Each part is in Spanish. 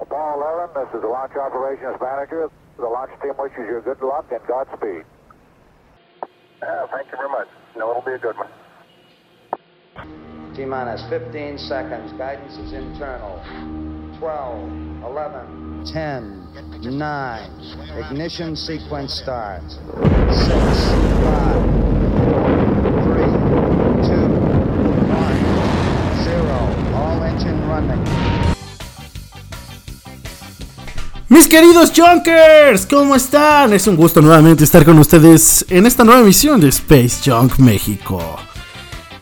Apollo 11, this is the launch operations manager. The launch team wishes you good luck and Godspeed. Uh, thank you very much. No, it'll be a good one. T minus 15 seconds. Guidance is internal. 12, 11, 10, 9. Ignition sequence starts. 6, 5, Mis queridos Junkers, ¿cómo están? Es un gusto nuevamente estar con ustedes en esta nueva emisión de Space Junk México.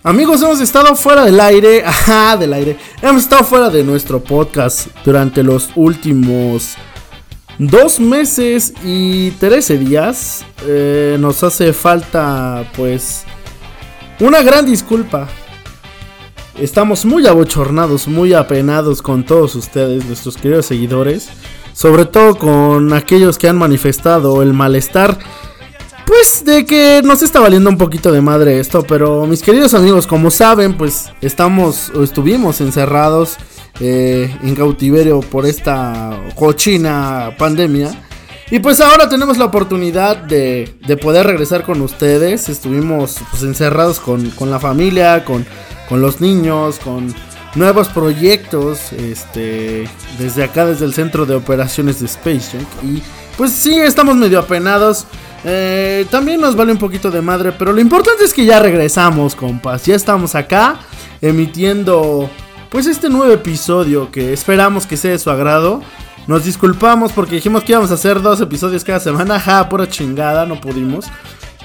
Amigos, hemos estado fuera del aire, ajá, del aire. Hemos estado fuera de nuestro podcast durante los últimos dos meses y 13 días. Eh, nos hace falta, pues, una gran disculpa. Estamos muy abochornados, muy apenados con todos ustedes, nuestros queridos seguidores. Sobre todo con aquellos que han manifestado el malestar. Pues de que nos está valiendo un poquito de madre esto. Pero mis queridos amigos, como saben, pues estamos o estuvimos encerrados eh, en cautiverio por esta cochina pandemia. Y pues ahora tenemos la oportunidad de, de poder regresar con ustedes. Estuvimos pues, encerrados con, con la familia, con, con los niños, con nuevos proyectos este desde acá desde el centro de operaciones de Space Junk. Y pues sí estamos medio apenados. Eh, también nos vale un poquito de madre pero lo importante es que ya regresamos compas. Ya estamos acá emitiendo pues este nuevo episodio que esperamos que sea de su agrado. Nos disculpamos porque dijimos que íbamos a hacer dos episodios cada semana. Ja pura chingada no pudimos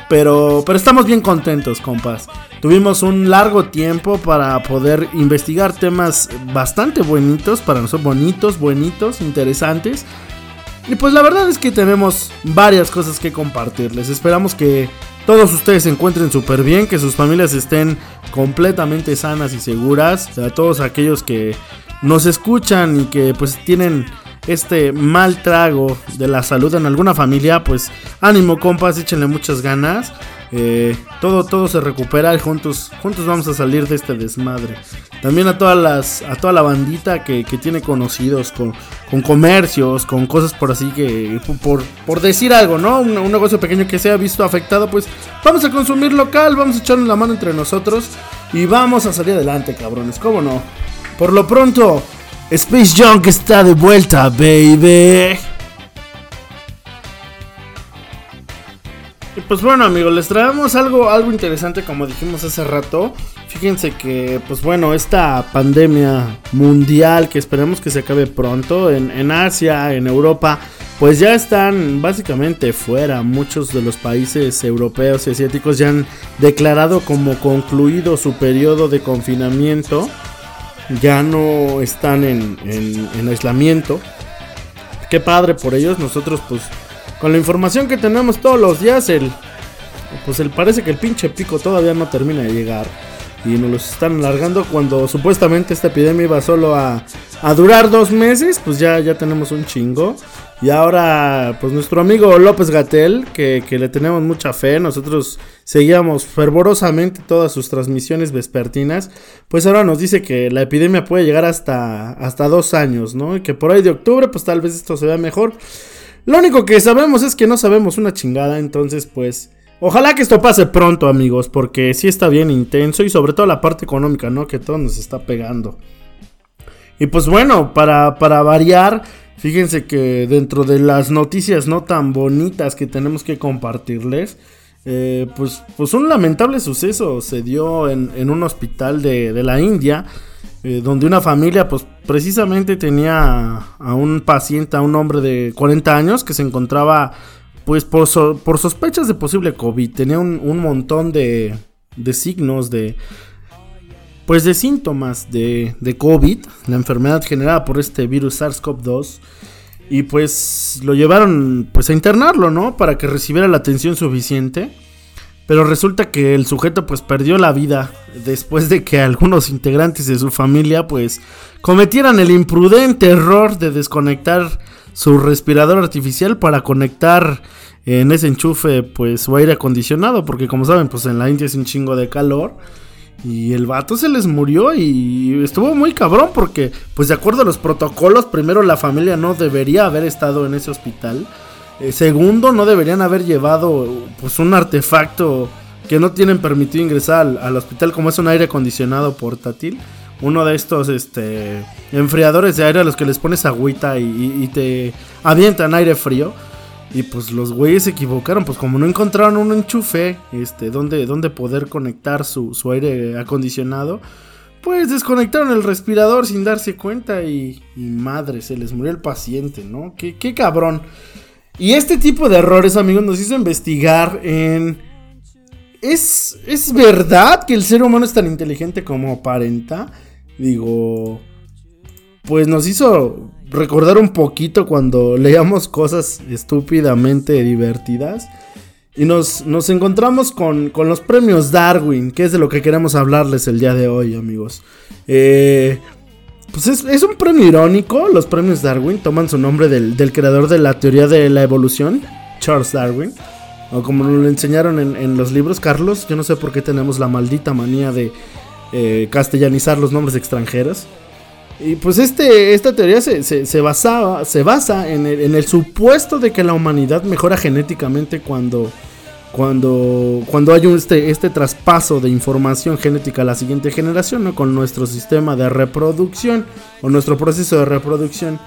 pero, pero estamos bien contentos, compas. Tuvimos un largo tiempo para poder investigar temas bastante bonitos, para nosotros bonitos, buenitos, interesantes. Y pues la verdad es que tenemos varias cosas que compartirles. Esperamos que todos ustedes se encuentren súper bien, que sus familias estén completamente sanas y seguras. A todos aquellos que nos escuchan y que pues tienen este mal trago de la salud en alguna familia, pues ánimo compas, échenle muchas ganas. Eh, todo, todo se recupera y juntos, juntos vamos a salir de este desmadre. También a todas las, a toda la bandita que, tiene conocidos con, con, comercios, con cosas por así que, por, por decir algo, ¿no? Un, un, negocio pequeño que se ha visto afectado, pues vamos a consumir local, vamos a echarnos la mano entre nosotros y vamos a salir adelante, cabrones, ¿cómo no? Por lo pronto, Space Junk está de vuelta, baby. Y pues bueno amigos, les traemos algo, algo interesante como dijimos hace rato. Fíjense que pues bueno, esta pandemia mundial que esperemos que se acabe pronto en, en Asia, en Europa, pues ya están básicamente fuera. Muchos de los países europeos y asiáticos ya han declarado como concluido su periodo de confinamiento ya no están en, en, aislamiento. Qué padre por ellos. Nosotros, pues, con la información que tenemos todos los días, el, pues el, parece que el pinche pico todavía no termina de llegar. Y nos los están alargando cuando supuestamente esta epidemia iba solo a, a durar dos meses. Pues ya, ya tenemos un chingo. Y ahora, pues nuestro amigo López Gatel, que, que, le tenemos mucha fe, nosotros seguíamos fervorosamente todas sus transmisiones vespertinas, pues ahora nos dice que la epidemia puede llegar hasta, hasta dos años, ¿no? Y que por ahí de octubre, pues tal vez esto se vea mejor. Lo único que sabemos es que no sabemos una chingada, entonces pues... Ojalá que esto pase pronto, amigos, porque sí está bien intenso y sobre todo la parte económica, ¿no? Que todo nos está pegando. Y pues bueno, para, para variar... Fíjense que dentro de las noticias no tan bonitas que tenemos que compartirles, eh, pues, pues un lamentable suceso se dio en, un hospital de, la India, eh, donde una familia pues precisamente tenía a un paciente, a un hombre de 40 años que se encontraba pues por, por sospechas de posible COVID, tenía un, un montón de, de signos de pues de síntomas de, de COVID, la enfermedad generada por este virus SARS-CoV-2. Y pues lo llevaron pues a internarlo, ¿no? Para que recibiera la atención suficiente. Pero resulta que el sujeto pues perdió la vida después de que algunos integrantes de su familia pues cometieran el imprudente error de desconectar su respirador artificial para conectar en ese enchufe pues su aire acondicionado porque como saben pues en la India es un chingo de calor Y el vato se les murió y estuvo muy cabrón porque, pues de acuerdo a los protocolos, primero la familia no debería haber estado en ese hospital. Eh, segundo, no deberían haber llevado pues un artefacto que no tienen permitido ingresar al, hospital como es un aire acondicionado portátil. Uno de estos este, enfriadores de aire a los que les pones agüita y te avientan aire frío. Y pues los güeyes se equivocaron, pues como no encontraron un enchufe, este, donde, donde poder conectar su, aire acondicionado, pues desconectaron el respirador sin darse cuenta y, madre, se les murió el paciente, ¿no? Qué, qué cabrón. Y este tipo de errores, amigos, nos hizo investigar en... ¿Es, ¿Es verdad que el ser humano es tan inteligente como aparenta? Digo, pues nos hizo recordar un poquito cuando leíamos cosas estúpidamente divertidas. Y nos, nos encontramos con, los premios Darwin, que es de lo que queremos hablarles el día de hoy, amigos. Eh, pues es, un premio irónico, los premios Darwin toman su nombre del, creador de la teoría de la evolución, Charles Darwin. O como lo enseñaron en, los libros, Carlos, yo no sé por qué tenemos la maldita manía de eh, castellanizar los nombres extranjeros. Y pues este, esta teoría se, basaba, se basa en el, supuesto de que la humanidad mejora genéticamente cuando, cuando, cuando hay un, este, este traspaso de información genética a la siguiente generación, ¿no? con nuestro sistema de reproducción o nuestro proceso de reproducción.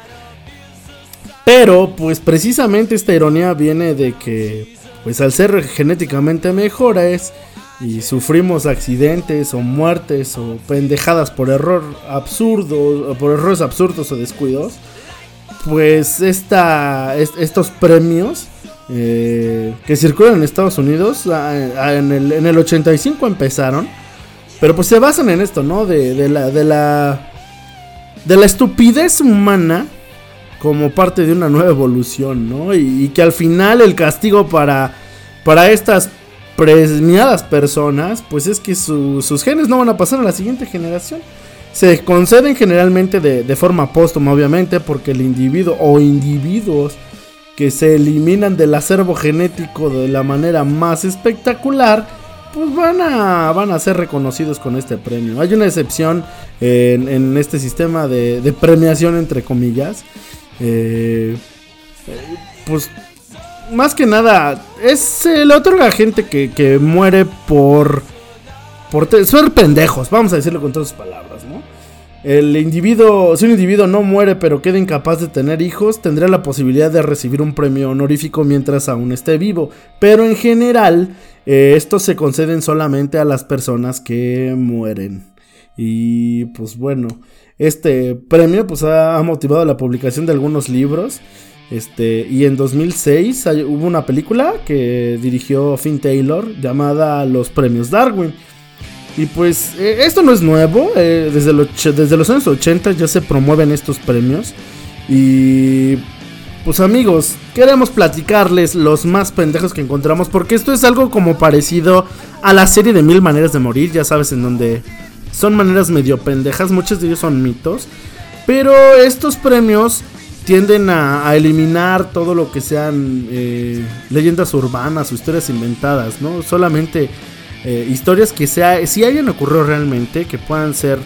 Pero, pues precisamente esta ironía viene de que, pues al ser genéticamente mejores, y sufrimos accidentes o muertes o pendejadas por error absurdo, por errores absurdos o descuidos, pues esta, estos premios eh, que circulan en Estados Unidos en, el, en, el, 85 empezaron, pero pues se basan en esto, ¿no? De, la, de, la, de la estupidez humana como parte de una nueva evolución, ¿no? Y, y que al final el castigo para, para estas premiadas personas, pues es que sus genes no van a pasar a la siguiente generación. Se conceden generalmente de, forma póstuma, obviamente, porque el individuo o individuos que se eliminan del acervo genético de la manera más espectacular, pues van a, van a ser reconocidos con este premio. Hay una excepción en, este sistema de, premiación, entre comillas. Eh, pues más que nada, es, se le otorga gente que, muere por, por ser pendejos, vamos a decirlo con todas sus palabras, ¿no? El individuo, si un individuo no muere pero queda incapaz de tener hijos, tendría la posibilidad de recibir un premio honorífico mientras aún esté vivo. Pero en general, eh, estos se conceden solamente a las personas que mueren. Y pues bueno, este premio pues ha motivado la publicación de algunos libros. Este, y en 2006 hubo una película que dirigió Finn Taylor llamada Los Premios Darwin. Y pues eh, esto no es nuevo, eh, desde, desde los años 80 ya se promueven estos premios. Y pues amigos, queremos platicarles los más pendejos que encontramos porque esto es algo como parecido a la serie de Mil Maneras de Morir, ya sabes, en donde son maneras medio pendejas, muchos de ellos son mitos. Pero estos premios tienden a, eliminar todo lo que sean eh, leyendas urbanas o historias inventadas, ¿no? Solamente eh, historias que sea, si hayan ocurrido realmente, que puedan ser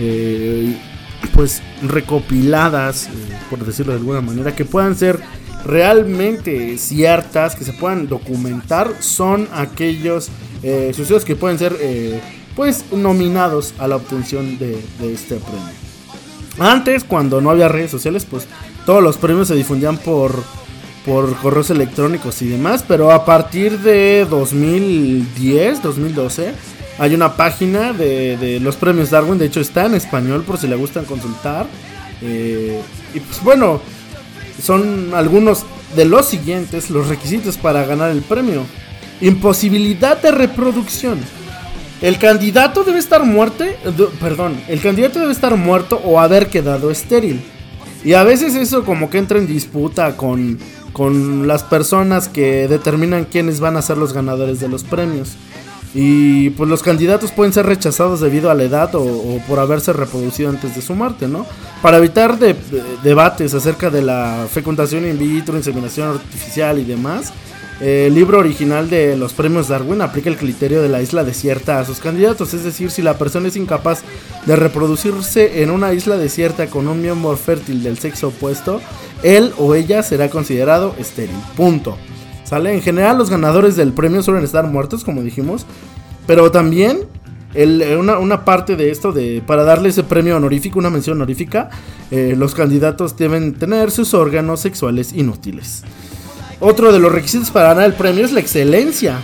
eh, pues recopiladas, por decirlo de alguna manera, que puedan ser realmente ciertas, que se puedan documentar, son aquellos sucesos que pueden ser pues nominados a la obtención de, de este premio. Antes, cuando no había redes sociales, pues todos los premios se difundían por, por correos electrónicos y demás, pero a partir de 2010, 2012, hay una página de, los premios Darwin, de hecho está en español por si le gustan consultar. Eh, y pues bueno, son algunos de los siguientes los requisitos para ganar el premio. Imposibilidad de reproducción. El candidato debe estar muerto, perdón, el candidato debe estar muerto o haber quedado estéril. Y a veces eso como que entra en disputa con, con las personas que determinan quiénes van a ser los ganadores de los premios. Y pues los candidatos pueden ser rechazados debido a la edad o, por haberse reproducido antes de su muerte, ¿no? Para evitar debates acerca de la fecundación in vitro, inseminación artificial y demás, el libro original de los premios Darwin aplica el criterio de la isla desierta a sus candidatos, es decir, si la persona es incapaz de reproducirse en una isla desierta con un miembro fértil del sexo opuesto, él o ella será considerado estéril. Punto. ¿Sale? En general los ganadores del premio suelen estar muertos, como dijimos, pero también una, parte de esto, de para darle ese premio honorífico, una mención honorífica, eh, los candidatos deben tener sus órganos sexuales inútiles. Otro de los requisitos para ganar el premio es la excelencia.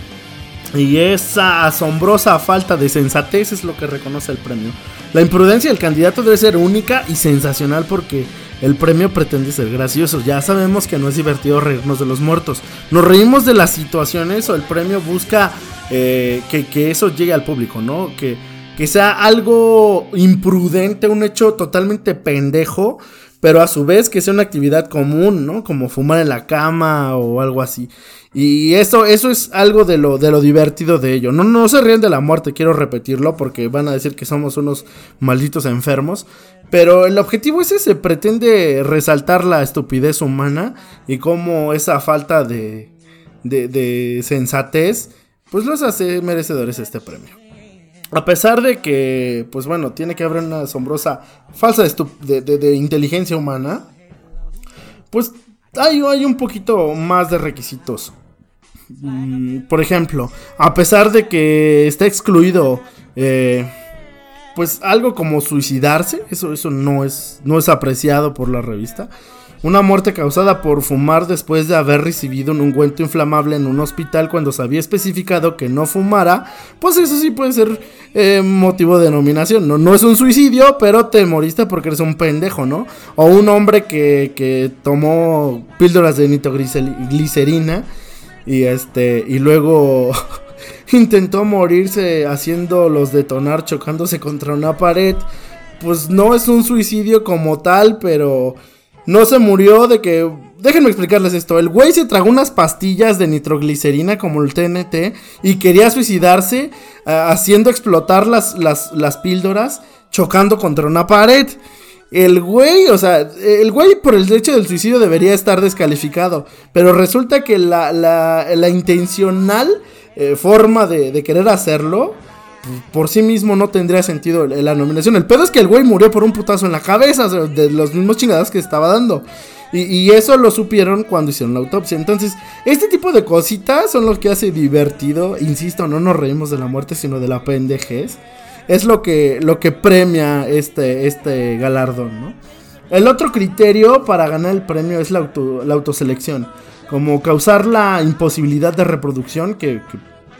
Y esa asombrosa falta de sensatez es lo que reconoce el premio. La imprudencia del candidato debe ser única y sensacional porque el premio pretende ser gracioso. Ya sabemos que no es divertido reírnos de los muertos. Nos reímos de las situaciones o el premio busca eh, que, eso llegue al público, ¿no? Que, que sea algo imprudente, un hecho totalmente pendejo pero a su vez que sea una actividad común, ¿no? Como fumar en la cama o algo así. Y eso, eso es algo de lo, de lo divertido de ello. No, no se ríen de la muerte, quiero repetirlo, porque van a decir que somos unos malditos enfermos. Pero el objetivo es ese, pretende resaltar la estupidez humana y cómo esa falta de, de, de sensatez, pues los hace merecedores este premio. A pesar de que, pues bueno, tiene que haber una asombrosa falsa de, inteligencia humana, pues hay, hay, un poquito más de requisitos. Mm, por ejemplo, a pesar de que está excluido, eh, pues algo como suicidarse, eso, eso no, es, no es apreciado por la revista. Una muerte causada por fumar después de haber recibido un ungüento inflamable en un hospital cuando se había especificado que no fumara, pues eso sí puede ser eh, motivo de nominación. No, no es un suicidio, pero te moriste porque eres un pendejo, ¿no? O un hombre que, que tomó píldoras de nitroglicerina y este y luego intentó morirse haciéndolos detonar chocándose contra una pared. Pues no es un suicidio como tal, pero no se murió de que... Déjenme explicarles esto. El güey se tragó unas pastillas de nitroglicerina como el TNT y quería suicidarse ah, haciendo explotar las, las, píldoras chocando contra una pared. El güey, o sea, el güey por el hecho del suicidio debería estar descalificado. Pero resulta que la, la, intencional eh, forma de, de, querer hacerlo por sí mismo no tendría sentido la nominación. El pedo es que el güey murió por un putazo en la cabeza, de los mismos chingadas que estaba dando. Y, eso lo supieron cuando hicieron la autopsia. Entonces, este tipo de cositas son lo que hace divertido. Insisto, no nos reímos de la muerte, sino de la pendejez. Es lo que, lo que premia este, este galardón, ¿no? El otro criterio para ganar el premio es la, la autoselección. Como causar la imposibilidad de reproducción que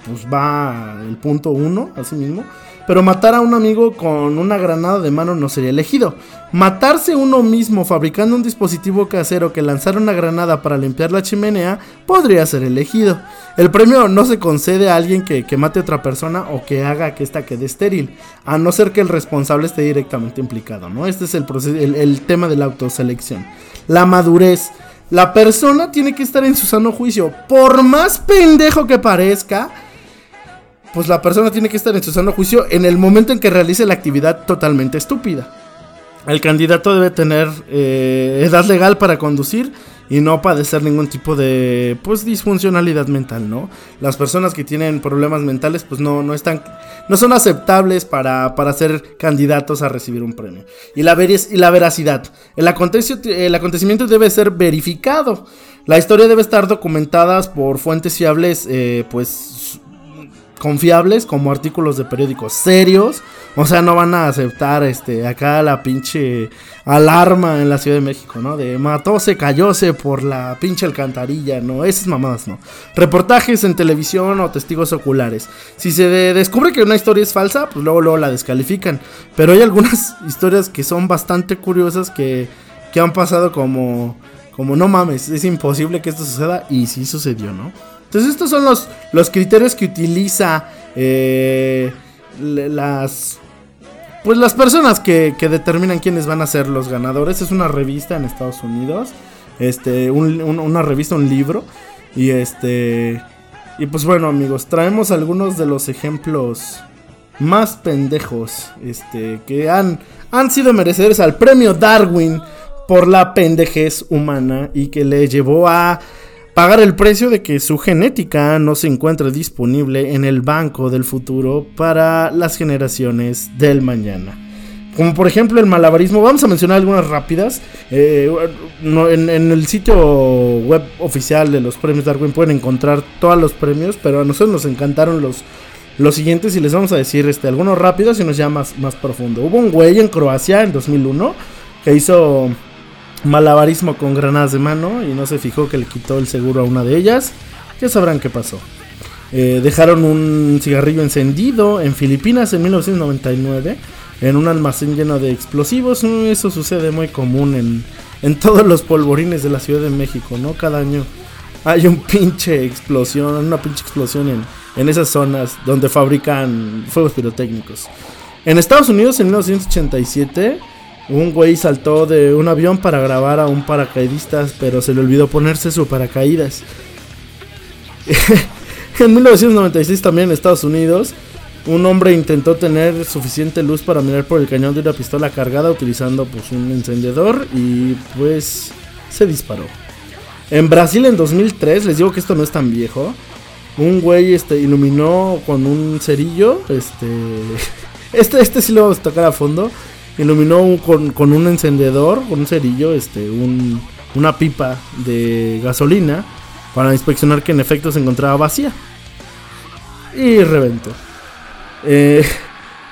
pues va el punto uno, así mismo. Pero matar a un amigo con una granada de mano no sería elegido. Matarse uno mismo fabricando un dispositivo casero que lanzara una granada para limpiar la chimenea podría ser elegido. El premio no se concede a alguien que, mate a otra persona o que haga que ésta quede estéril, a no ser que el responsable esté directamente implicado, ¿no? Este es el, el, el tema de la autoselección. La madurez. La persona tiene que estar en su sano juicio. Por más pendejo que parezca, pues la persona tiene que estar en su sano juicio en el momento en que realice la actividad totalmente estúpida. El candidato debe tener eh, edad legal para conducir y no padecer ningún tipo de pues disfuncionalidad mental, ¿no? Las personas que tienen problemas mentales pues no, no están no son aceptables para, para ser candidatos a recibir un premio. Y la, y la veracidad. El, el acontecimiento debe ser verificado. La historia debe estar documentada por fuentes fiables, eh, pues confiables como artículos de periódicos serios. O sea, no van a aceptar este acá la pinche alarma en la Ciudad de México, ¿no? De matóse, cayóse por la pinche alcantarilla, ¿no? Esas mamadas, ¿no? Reportajes en televisión o testigos oculares. Si se descubre que una historia es falsa, pues luego, luego la descalifican. Pero hay algunas historias que son bastante curiosas que, que han pasado como, como no mames, es imposible que esto suceda y sí sucedió, ¿no? Entonces estos son los, los criterios que utiliza eh, las... Pues las personas que, determinan quiénes van a ser los ganadores. Es una revista en Estados Unidos. Este, una revista, un libro. Y este... Y pues bueno amigos, traemos algunos de los ejemplos más pendejos este, que han, han sido merecedores al premio Darwin por la pendejez humana y que le llevó a pagar el precio de que su genética no se encuentre disponible en el banco del futuro para las generaciones del mañana. Como por ejemplo el malabarismo, vamos a mencionar algunas rápidas. Eh, en, el sitio web oficial de los premios Darwin pueden encontrar todos los premios, pero a nosotros nos encantaron los, los siguientes y les vamos a decir este, algunos rápidos y nos ya más, más profundo. Hubo un güey en Croacia en 2001 que hizo malabarismo con granadas de mano y no se fijó que le quitó el seguro a una de ellas. Ya sabrán qué pasó. Eh, dejaron un cigarrillo encendido en Filipinas en 1999 en un almacén lleno de explosivos. Mm, eso sucede muy común en, en todos los polvorines de la Ciudad de México, ¿no? Cada año hay un pinche explosión, una pinche explosión en, en esas zonas donde fabrican fuegos pirotécnicos. En Estados Unidos en 1987 un güey saltó de un avión para grabar a un paracaidista, pero se le olvidó ponerse su paracaídas. en 1996 también en Estados Unidos, un hombre intentó tener suficiente luz para mirar por el cañón de una pistola cargada utilizando pues un encendedor y pues se disparó. En Brasil en 2003, les digo que esto no es tan viejo, un güey este iluminó con un cerillo, este este este sí lo vamos a tocar a fondo iluminó con, un encendedor, con un cerillo, este, una pipa de gasolina para inspeccionar que en efecto se encontraba vacía. Y reventó. Eh,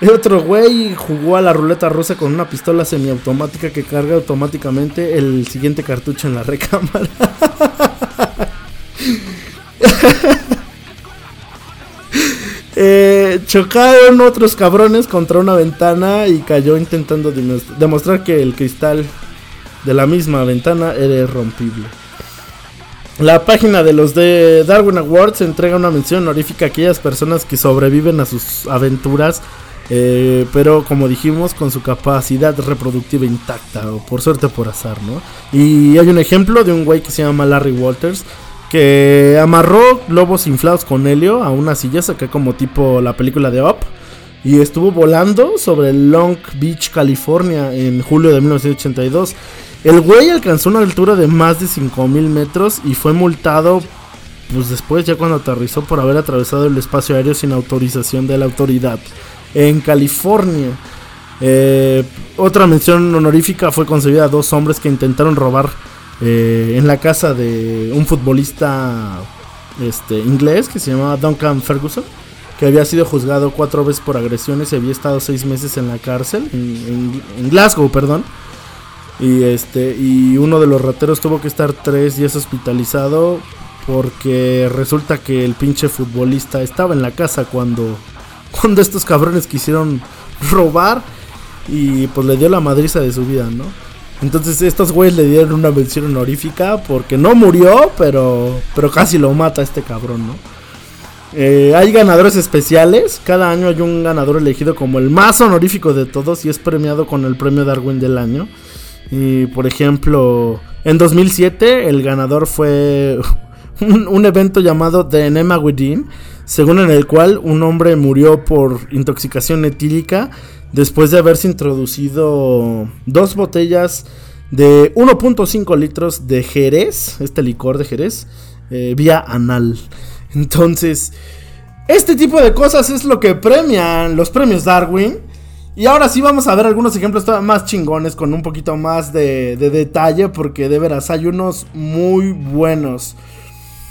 otro güey jugó a la ruleta rusa con una pistola semiautomática que carga automáticamente el siguiente cartucho en la recámara. Eh, chocaron otros cabrones contra una ventana y cayó intentando demostrar que el cristal de la misma ventana era irrompible. La página de los de Darwin Awards entrega una mención honorífica a aquellas personas que sobreviven a sus aventuras, eh, pero como dijimos, con su capacidad reproductiva intacta, o por suerte por azar, ¿no? Y hay un ejemplo de un güey que se llama Larry Walters, que amarró globos inflados con helio a una silla, saca como tipo la película de Up. Y estuvo volando sobre Long Beach, California, en julio de 1982. El güey alcanzó una altura de más de 5000 metros y fue multado, pues después, ya cuando aterrizó, por haber atravesado el espacio aéreo sin autorización de la autoridad en California. Eh, otra mención honorífica fue concedida a dos hombres que intentaron robar eh, en la casa de un futbolista este, inglés que se llamaba Duncan Ferguson, que había sido juzgado cuatro veces por agresiones y había estado seis meses en la cárcel, en, Glasgow, perdón. Y, este, y uno de los rateros tuvo que estar tres días hospitalizado porque resulta que el pinche futbolista estaba en la casa cuando, cuando estos cabrones quisieron robar y pues le dio la madriza de su vida, ¿no? Entonces estos güeyes le dieron una mención honorífica porque no murió, pero, pero casi lo mata este cabrón, ¿no? Eh, hay ganadores especiales. Cada año hay un ganador elegido como el más honorífico de todos y es premiado con el premio Darwin del año. Y por ejemplo, en 2007 el ganador fue un, evento llamado The Enema Within, según en el cual un hombre murió por intoxicación etílica después de haberse introducido dos botellas de 1.5 litros de Jerez, este licor de Jerez, eh, vía anal. Entonces, este tipo de cosas es lo que premian los premios Darwin. Y ahora sí vamos a ver algunos ejemplos más chingones con un poquito más de, de detalle porque de veras hay unos muy buenos.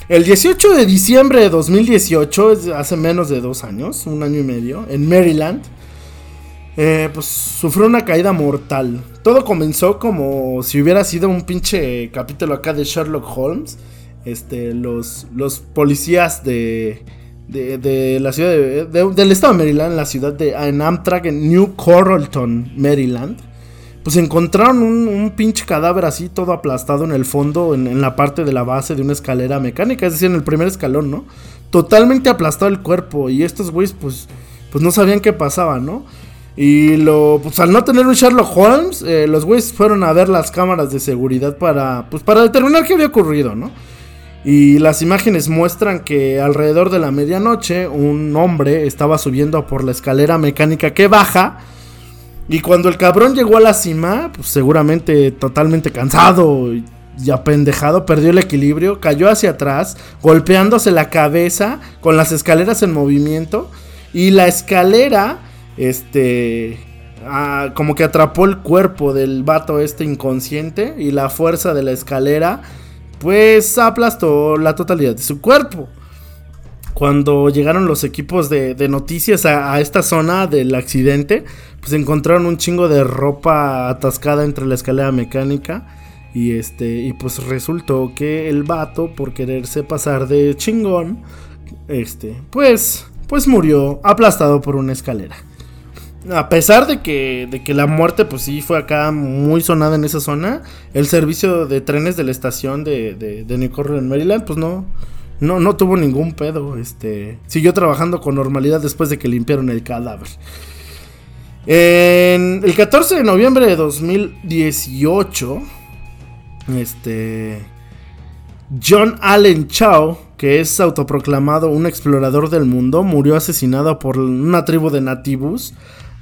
El 18 de diciembre de 2018, hace menos de dos años, un año y medio, en Maryland, eh, pues sufrió una caída mortal. Todo comenzó como si hubiera sido un pinche capítulo acá de Sherlock Holmes. Este, los, los policías de, de, la ciudad del estado de Maryland, la ciudad de en Amtrak, en New Coralton, Maryland, pues encontraron un, pinche cadáver así todo aplastado en el fondo, en, en, la parte de la base de una escalera mecánica, es decir, en el primer escalón, ¿no? Totalmente aplastado el cuerpo y estos güeyes pues, pues no sabían qué pasaba, ¿no? Y lo, pues al no tener un Sherlock Holmes, eh, los güeyes fueron a ver las cámaras de seguridad para, pues para determinar qué había ocurrido, ¿no? Y las imágenes muestran que alrededor de la medianoche un hombre estaba subiendo por la escalera mecánica que baja. Y cuando el cabrón llegó a la cima, pues seguramente totalmente cansado y ya pendejado, perdió el equilibrio, cayó hacia atrás, golpeándose la cabeza con las escaleras en movimiento. Y la escalera, este, como que atrapó el cuerpo del vato este inconsciente. Y la fuerza de la escalera, pues aplastó la totalidad de su cuerpo. Cuando llegaron los equipos de, noticias a, a, esta zona del accidente, pues encontraron un chingo de ropa atascada entre la escalera mecánica y este, y pues resultó que el vato, por quererse pasar de chingón, este, pues, pues murió aplastado por una escalera. A pesar de que, de que la muerte, pues sí, fue acá muy sonada en esa zona, el servicio de trenes de la estación de, de, New en Maryland, pues no, no, no tuvo ningún pedo. Este, siguió trabajando con normalidad después de que limpiaron el cadáver. El 14 de noviembre de 2018, este John Allen Chow, que es autoproclamado un explorador del mundo, murió asesinado por una tribu de nativos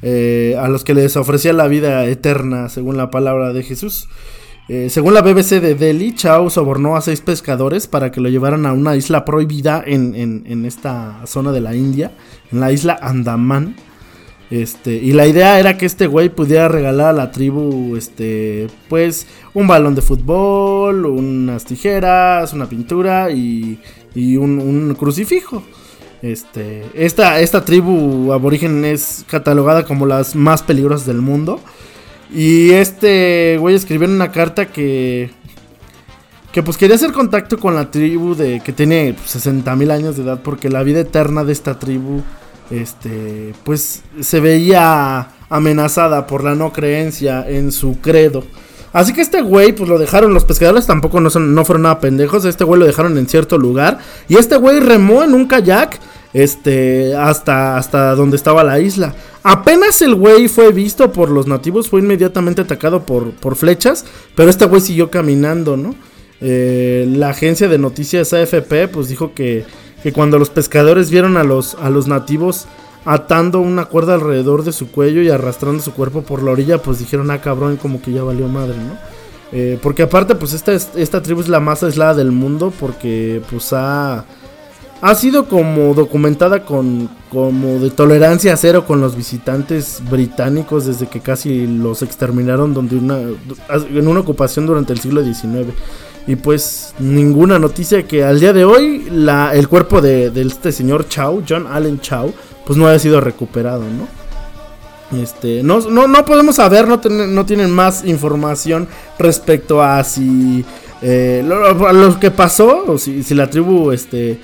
eh, a los que les ofrecía la vida eterna, según la palabra de Jesús. Eh, según la BBC de Delhi, Chow sobornó a seis pescadores para que lo llevaran a una isla prohibida en, en esta zona de la India, en la isla Andaman. Este, y la idea era que este güey pudiera regalar a la tribu, este, pues, un balón de fútbol, unas tijeras, una pintura y, y un, crucifijo. Este, esta, esta tribu aborigen es catalogada como las más peligrosas del mundo. Y este güey escribió en una carta que, que pues quería hacer contacto con la tribu de que tiene 60 mil años de edad porque la vida eterna de esta tribu este, pues se veía amenazada por la no creencia en su credo. Así que este güey, pues lo dejaron, los pescadores tampoco no, son, no fueron nada pendejos, este güey lo dejaron en cierto lugar y este güey remó en un kayak este, hasta, hasta donde estaba la isla. Apenas el güey fue visto por los nativos, fue inmediatamente atacado por, por flechas, pero este güey siguió caminando, ¿no? Eh, la agencia de noticias AFP pues dijo que que cuando los pescadores vieron a los, a los nativos atando una cuerda alrededor de su cuello y arrastrando su cuerpo por la orilla, pues dijeron, ah, cabrón, como que ya valió madre, ¿no? Eh, porque aparte, pues esta, esta tribu es la más aislada del mundo porque pues ha, ha sido como documentada con como de tolerancia cero con los visitantes británicos desde que casi los exterminaron donde una, en una ocupación durante el siglo XIX. Y pues ninguna noticia que al día de hoy la, el cuerpo de, este señor Chow, John Allen Chow, pues no haya sido recuperado, ¿no? Este, no, no, podemos saber, no, no tienen más información respecto a si eh, lo, que pasó, o si, si, la tribu, este,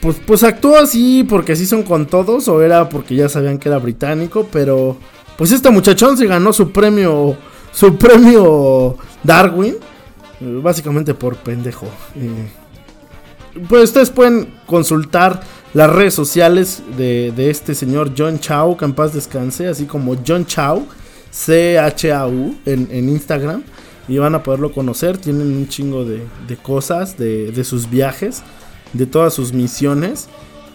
pues, pues actuó así porque así son con todos, o era porque ya sabían que era británico, pero pues este muchachón se ganó su premio, su premio Darwin Básicamente por pendejo. pues ustedes pueden consultar las redes sociales de, este señor John Chau, que en paz descanse, así como John Chau, C-H-A-U, en, Instagram. Y van a poderlo conocer. Tienen un chingo de, cosas, de, de, sus viajes, de todas sus misiones.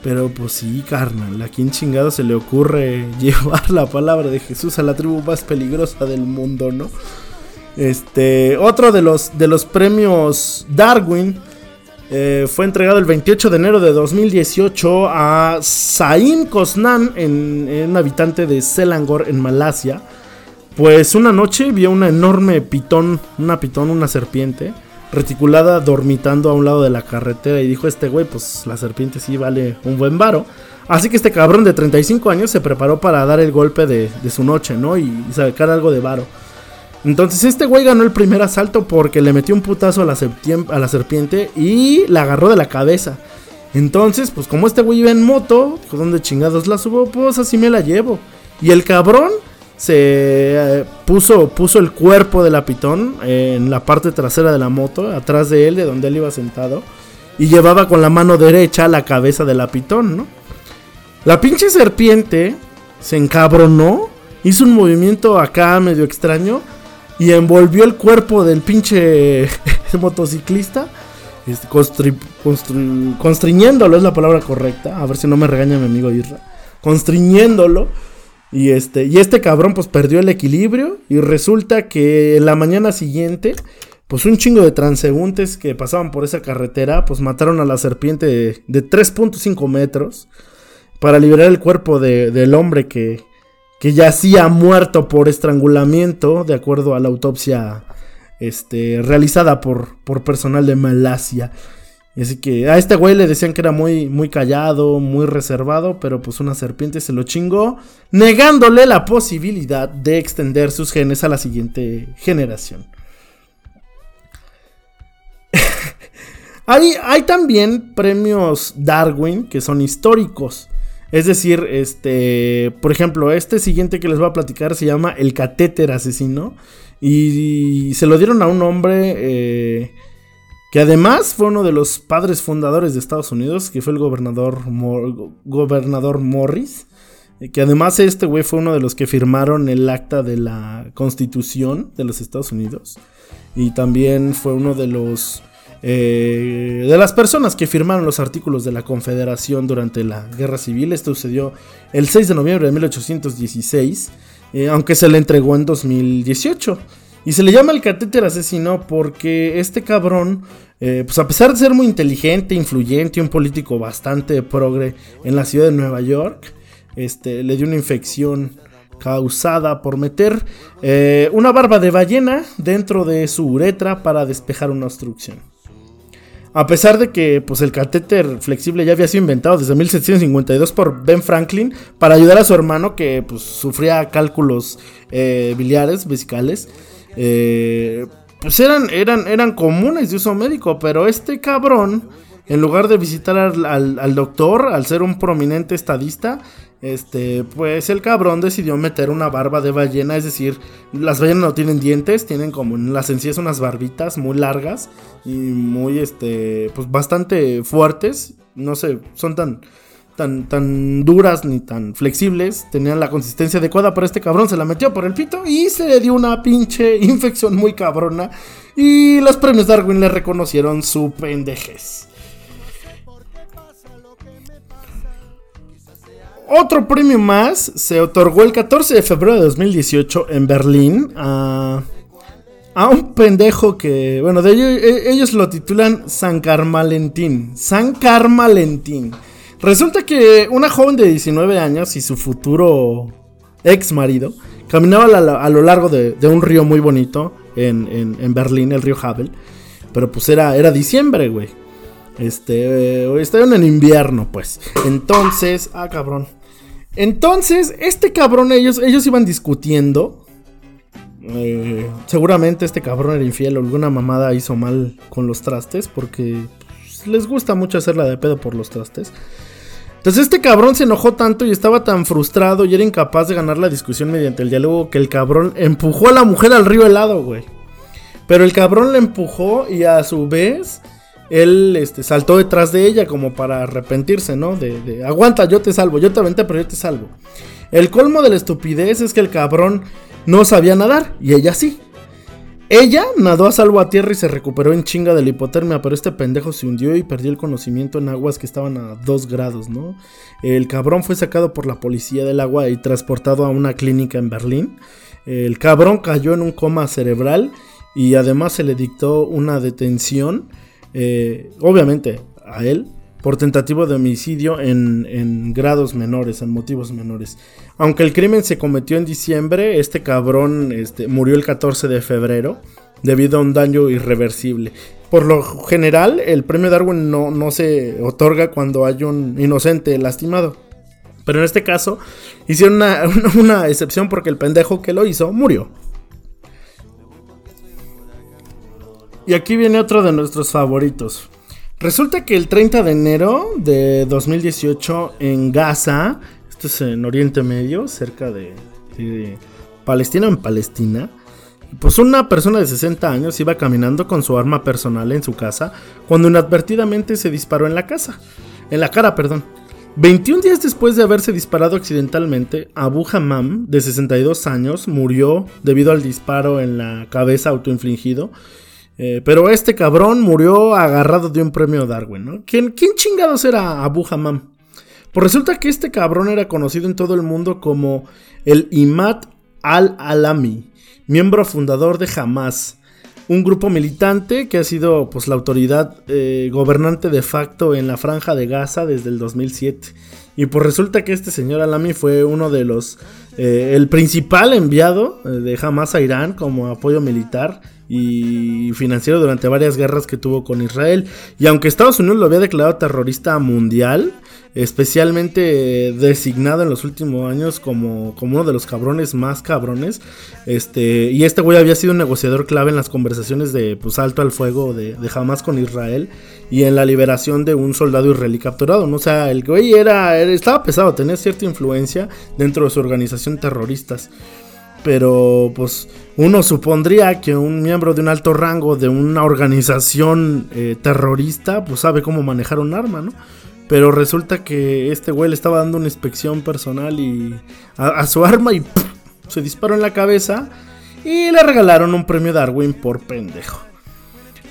Pero pues sí, carnal, ¿a quién chingado se le ocurre llevar la palabra de Jesús a la tribu más peligrosa del mundo, no? Este, otro de los, de los premios Darwin eh, fue entregado el 28 de enero de 2018 a Saim Kosnan, en, un habitante de Selangor, en Malasia. Pues una noche vio una enorme pitón, una pitón, una serpiente, reticulada dormitando a un lado de la carretera. Y dijo este güey, pues la serpiente sí vale un buen varo. Así que este cabrón de 35 años se preparó para dar el golpe de, su noche, ¿no? Y, y sacar algo de varo. Entonces este güey ganó el primer asalto porque le metió un putazo a la, serpiente y la agarró de la cabeza. Entonces, pues como este güey iba en moto, pues, ¿dónde chingados la subo? Pues así me la llevo. Y el cabrón se eh, puso, puso el cuerpo de la pitón en la parte trasera de la moto, atrás de él, de donde él iba sentado. Y llevaba con la mano derecha la cabeza de la pitón, ¿no? La pinche serpiente se encabronó, hizo un movimiento acá medio extraño y envolvió el cuerpo del pinche motociclista. Este, constriñéndolo es la palabra correcta. A ver si no me regaña mi amigo Irra. Constriñéndolo. Y este, y este cabrón pues perdió el equilibrio. Y resulta que en la mañana siguiente, pues un chingo de transeúntes que pasaban por esa carretera, pues mataron a la serpiente de, 3.5 metros para liberar el cuerpo del hombre que, que yacía muerto por estrangulamiento, de acuerdo a la autopsia este, realizada por, por personal de Malasia. Así que a este güey le decían que era muy, muy callado, muy reservado, pero pues una serpiente se lo chingó, negándole la posibilidad de extender sus genes a la siguiente generación. hay, hay también premios Darwin que son históricos. Es decir, este, por ejemplo, este siguiente que les voy a platicar se llama El catéter asesino. Y, se lo dieron a un hombre eh, que además fue uno de los padres fundadores de Estados Unidos, que fue el gobernador, gobernador Morris. Que además este güey fue uno de los que firmaron el acta de la constitución de los Estados Unidos. Y también fue uno de los eh, de las personas que firmaron los artículos de la Confederación durante la Guerra Civil. Esto sucedió el 6 de noviembre de 1816, eh, aunque se le entregó en 2018. Y se le llama el catéter asesino porque este cabrón, eh, pues a pesar de ser muy inteligente, influyente un político bastante progre en la ciudad de Nueva York, este, le dio una infección causada por meter una barba de ballena dentro de su uretra para despejar una obstrucción. A pesar de que pues, el catéter flexible ya había sido inventado desde 1752 por Ben Franklin para ayudar a su hermano que pues, sufría cálculos eh, biliares, vesicales, eh, pues eran, eran, eran comunes de uso médico, pero este cabrón, en lugar de visitar al doctor, al ser un prominente estadista, este, pues el cabrón decidió meter una barba de ballena, es decir, las ballenas no tienen dientes, tienen como en las encías unas barbitas muy largas y muy, este, pues bastante fuertes, no sé, son tan, tan, tan duras ni tan flexibles, tenían la consistencia adecuada para este cabrón, se la metió por el pito y se le dio una pinche infección muy cabrona y los premios Darwin le reconocieron su pendejez. Otro premio más se otorgó el 14 de febrero de 2018 en Berlín a, un pendejo que, bueno, ellos, e, ellos lo titulan San Carmalentín. San Carmalentín. Resulta que una joven de 19 años y su futuro ex marido caminaban a, lo largo de, un río muy bonito en, en, Berlín, el río Havel. Pero pues era, era diciembre, güey. Este, eh, estaban en invierno, pues. Entonces, ah, cabrón. Entonces, este cabrón, ellos, ellos iban discutiendo. Eh, seguramente este cabrón era infiel o alguna mamada hizo mal con los trastes porque pues, les gusta mucho hacerla de pedo por los trastes. Entonces este cabrón se enojó tanto y estaba tan frustrado y era incapaz de ganar la discusión mediante el diálogo que el cabrón empujó a la mujer al río helado, güey. Pero el cabrón le empujó y a su vez él este, saltó detrás de ella como para arrepentirse, ¿no? De, aguanta, yo te salvo, yo te aventé, pero yo te salvo. El colmo de la estupidez es que el cabrón no sabía nadar y ella sí. Ella nadó a salvo a tierra y se recuperó en chinga de la hipotermia, pero este pendejo se hundió y perdió el conocimiento en aguas que estaban a 2 grados, ¿no? El cabrón fue sacado por la policía del agua y transportado a una clínica en Berlín. El cabrón cayó en un coma cerebral y además se le dictó una detención eh, obviamente a él por tentativa de homicidio en, grados menores, en motivos menores. Aunque el crimen se cometió en diciembre, este cabrón este, murió el 14 de febrero debido a un daño irreversible. Por lo general, el premio Darwin no, no se otorga cuando hay un inocente lastimado. Pero en este caso hicieron una, una excepción porque el pendejo que lo hizo murió. Y aquí viene otro de nuestros favoritos. Resulta que el 30 de enero de 2018 en Gaza, esto es en Oriente Medio, cerca de, Palestina, en Palestina, pues una persona de 60 años iba caminando con su arma personal en su casa cuando inadvertidamente se disparó en la casa, en la cara, perdón. 21 días después de haberse disparado accidentalmente, Abu Hammam, de 62 años, murió debido al disparo en la cabeza autoinfligido eh, pero este cabrón murió agarrado de un premio Darwin, ¿no? ¿Quién, quién chingados era Abu Hammam? Pues resulta que este cabrón era conocido en todo el mundo como el Imad al-Alami, miembro fundador de Hamas. un grupo militante que ha sido pues la autoridad eh, gobernante de facto en la franja de Gaza desde el 2007. Y pues resulta que este señor Alami fue uno de los, eh, el principal enviado de Hamas a Irán como apoyo militar y financiero durante varias guerras que tuvo con Israel. Y aunque Estados Unidos lo había declarado terrorista mundial, especialmente designado en los últimos años como, como uno de los cabrones más cabrones. Este, y este güey había sido un negociador clave en las conversaciones de pues, alto al fuego de, de Hamas con Israel y en la liberación de un soldado israelí capturado. ¿no? O sea, el güey era, estaba pesado, tenía cierta influencia dentro de su organización terroristas. Pero pues uno supondría que un miembro de un alto rango de una organización eh, terrorista pues sabe cómo manejar un arma, ¿no? Pero resulta que este güey le estaba dando una inspección personal y a, su arma y se disparó en la cabeza y le regalaron un premio Darwin por pendejo.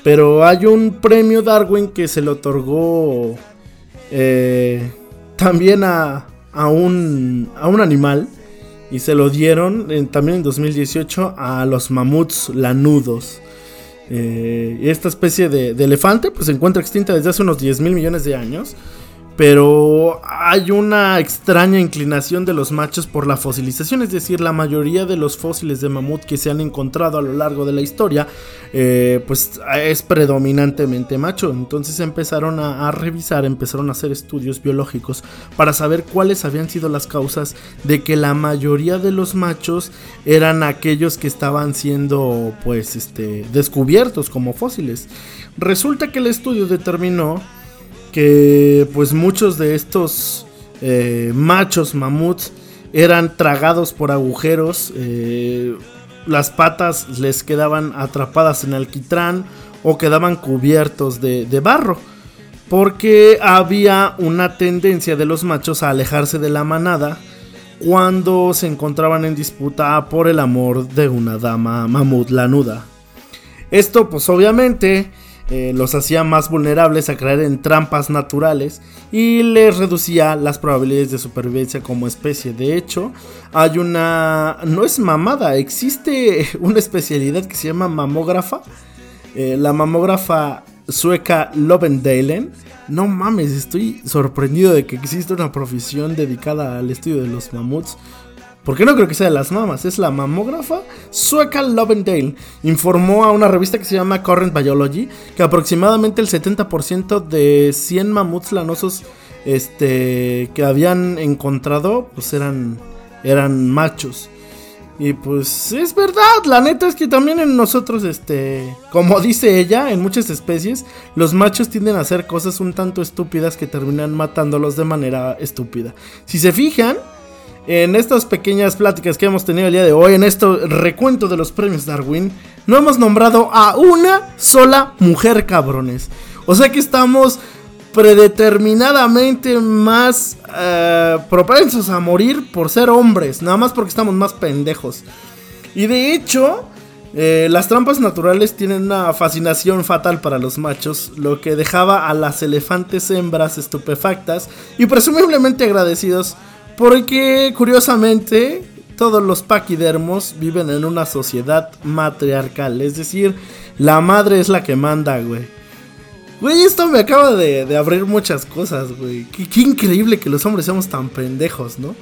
Pero hay un premio Darwin que se le otorgó eh, también a, a, un, a un animal y se lo dieron también en 2018 a los mamuts lanudos. Eh, esta especie de, de, elefante pues se encuentra extinta desde hace unos 10 mil millones de años pero hay una extraña inclinación de los machos por la fosilización, es decir, la mayoría de los fósiles de mamut que se han encontrado a lo largo de la historia, eh, pues es predominantemente macho. Entonces empezaron a, revisar, empezaron a hacer estudios biológicos para saber cuáles habían sido las causas de que la mayoría de los machos eran aquellos que estaban siendo, pues, este, descubiertos como fósiles. Resulta que el estudio determinó que pues muchos de estos eh, machos mamuts eran tragados por agujeros, eh, las patas les quedaban atrapadas en alquitrán o quedaban cubiertos de, de barro, porque había una tendencia de los machos a alejarse de la manada cuando se encontraban en disputa por el amor de una dama mamut lanuda. Esto pues obviamente eh, los hacía más vulnerables a caer en trampas naturales y les reducía las probabilidades de supervivencia como especie. De hecho, hay una... no es mamada, existe una especialidad que se llama mamógrafa. Eh, la mamógrafa sueca Lovendalen. No mames, estoy sorprendido de que existe una profesión dedicada al estudio de los mamuts. Porque no creo que sea de las mamas, es la mamógrafa sueca Lovendale. Informó a una revista que se llama Current Biology que aproximadamente el 70% de 100 mamuts lanosos este, que habían encontrado pues eran, eran machos. Y pues es verdad, la neta es que también en nosotros, este, como dice ella, en muchas especies, los machos tienden a hacer cosas un tanto estúpidas que terminan matándolos de manera estúpida. Si se fijan, en estas pequeñas pláticas que hemos tenido el día de hoy, en este recuento de los premios Darwin, no hemos nombrado a una sola mujer, cabrones. O sea que estamos predeterminadamente más eh, propensos a morir por ser hombres, nada más porque estamos más pendejos. Y de hecho, eh, las trampas naturales tienen una fascinación fatal para los machos, lo que dejaba a las elefantes hembras estupefactas y presumiblemente agradecidos porque curiosamente todos los paquidermos viven en una sociedad matriarcal. Es decir, la madre es la que manda, güey. Güey, esto me acaba de, abrir muchas cosas, güey. Qué, increíble que los hombres seamos tan pendejos, ¿no?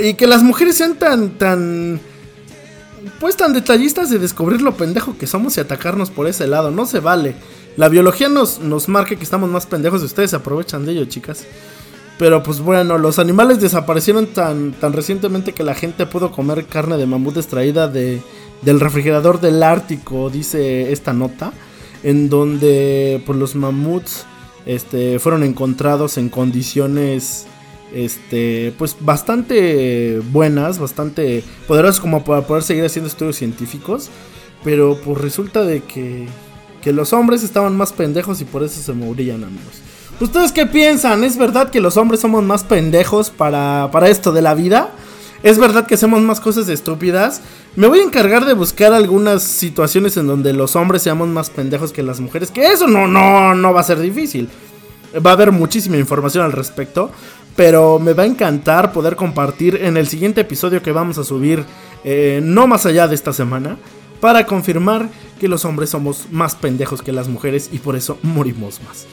Y que las mujeres sean tan, tan... Pues tan detallistas de descubrir lo pendejo que somos y atacarnos por ese lado. No se vale. La biología nos, nos marca que estamos más pendejos y ustedes se aprovechan de ello, chicas. Pero pues bueno, los animales desaparecieron tan, tan recientemente que la gente pudo comer carne de mamut extraída de, del refrigerador del Ártico, dice esta nota, en donde pues, los mamuts este, fueron encontrados en condiciones este, pues bastante buenas, bastante poderosas como para poder seguir haciendo estudios científicos. Pero pues resulta de que, que los hombres estaban más pendejos y por eso se morían, amigos. ¿Ustedes qué piensan? ¿Es verdad que los hombres somos más pendejos para, para esto de la vida? ¿Es verdad que hacemos más cosas estúpidas? Me voy a encargar de buscar algunas situaciones en donde los hombres seamos más pendejos que las mujeres. Que eso no, no, no va a ser difícil. Va a haber muchísima información al respecto. Pero me va a encantar poder compartir en el siguiente episodio que vamos a subir, eh, no más allá de esta semana, para confirmar que los hombres somos más pendejos que las mujeres y por eso morimos más.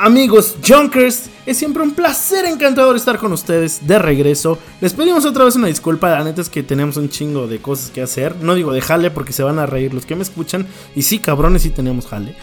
Amigos Junkers, es siempre un placer encantador estar con ustedes de regreso. Les pedimos otra vez una disculpa, la neta es que tenemos un chingo de cosas que hacer. No digo de jale porque se van a reír los que me escuchan. Y sí, cabrones, sí tenemos jale.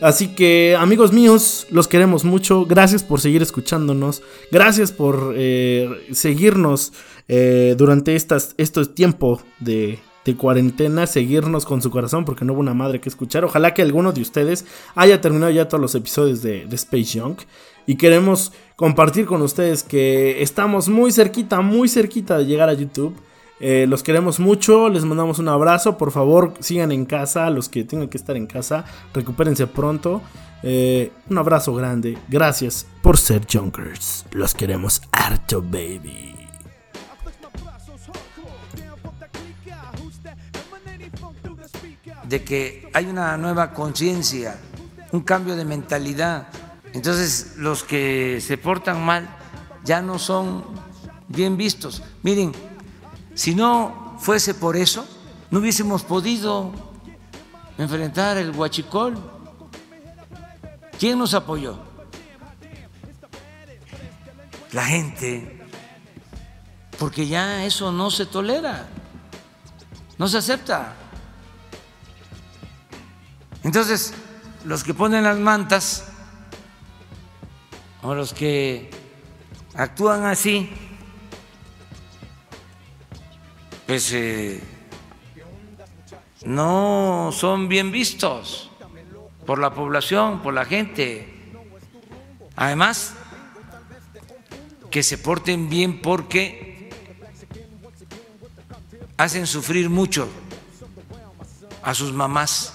Así que amigos míos, los queremos mucho. Gracias por seguir escuchándonos. Gracias por eh, seguirnos eh, durante estas, estos tiempos de, de cuarentena, seguirnos con su corazón porque no hubo una madre que escuchar. Ojalá que alguno de ustedes haya terminado ya todos los episodios de, Space Junk. Y queremos compartir con ustedes que estamos muy cerquita, muy cerquita de llegar a YouTube. Eh, los queremos mucho, les mandamos un abrazo. Por favor, sigan en casa, los que tengan que estar en casa, recupérense pronto. Eh, un abrazo grande, gracias por ser Junkers. Los queremos harto, baby. De que hay una nueva conciencia, un cambio de mentalidad. Entonces los que se portan mal ya no son bien vistos. Miren, si no fuese por eso, no hubiésemos podido enfrentar el huachicol. ¿Quién nos apoyó? La gente. Porque ya eso no se tolera, no se acepta. Entonces, los que ponen las mantas o los que actúan así, pues eh, no son bien vistos por la población, por la gente. Además, que se porten bien porque hacen sufrir mucho a sus mamás